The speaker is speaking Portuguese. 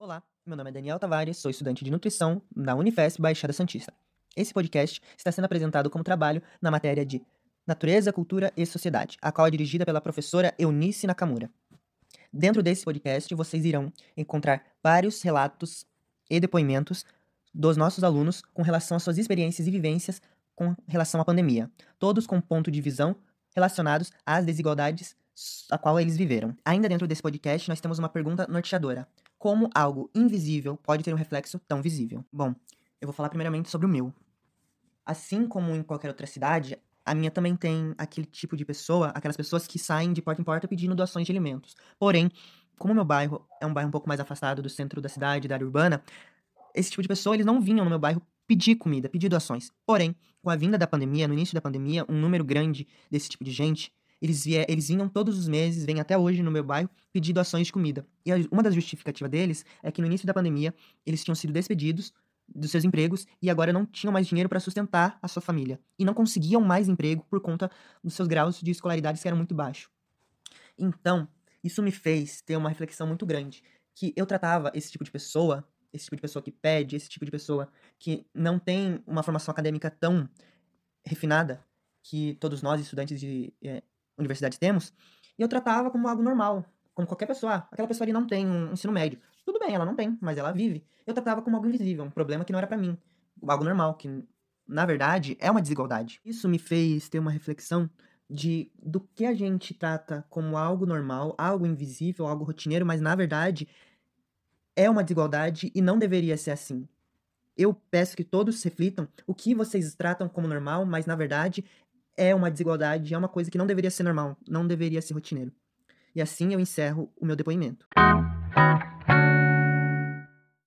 Olá, meu nome é Daniel Tavares, sou estudante de nutrição na Unifesp Baixada Santista. Esse podcast está sendo apresentado como trabalho na matéria de Natureza, Cultura e Sociedade, a qual é dirigida pela professora Eunice Nakamura. Dentro desse podcast, vocês irão encontrar vários relatos e depoimentos dos nossos alunos com relação às suas experiências e vivências com relação à pandemia, todos com ponto de visão relacionados às desigualdades a qual eles viveram. Ainda dentro desse podcast, nós temos uma pergunta norteadora. Como algo invisível pode ter um reflexo tão visível? Bom, eu vou falar primeiramente sobre o meu. Assim como em qualquer outra cidade, a minha também tem aquele tipo de pessoa, aquelas pessoas que saem de porta em porta pedindo doações de alimentos. Porém, como meu bairro é um bairro um pouco mais afastado do centro da cidade, da área urbana, esse tipo de pessoa, eles não vinham no meu bairro pedir comida, pedir doações. Porém, com a vinda da pandemia, no início da pandemia, um número grande desse tipo de gente eles, eles vinham todos os meses, vêm até hoje no meu bairro, pedir doações de comida. E uma das justificativas deles é que no início da pandemia, eles tinham sido despedidos dos seus empregos e agora não tinham mais dinheiro para sustentar a sua família. E não conseguiam mais emprego por conta dos seus graus de escolaridade que eram muito baixos. Então, isso me fez ter uma reflexão muito grande. Que eu tratava esse tipo de pessoa, esse tipo de pessoa que pede, esse tipo de pessoa que não tem uma formação acadêmica tão refinada, que todos nós, estudantes de é, universidades temos, e eu tratava como algo normal, como qualquer pessoa. Ah, aquela pessoa ali não tem um ensino médio. Tudo bem, ela não tem, mas ela vive. Eu tratava como algo invisível, um problema que não era para mim, algo normal, que na verdade é uma desigualdade. Isso me fez ter uma reflexão de do que a gente trata como algo normal, algo invisível, algo rotineiro, mas na verdade é uma desigualdade e não deveria ser assim. Eu peço que todos reflitam o que vocês tratam como normal, mas na verdade é uma desigualdade, é uma coisa que não deveria ser normal, não deveria ser rotineiro. E assim eu encerro o meu depoimento.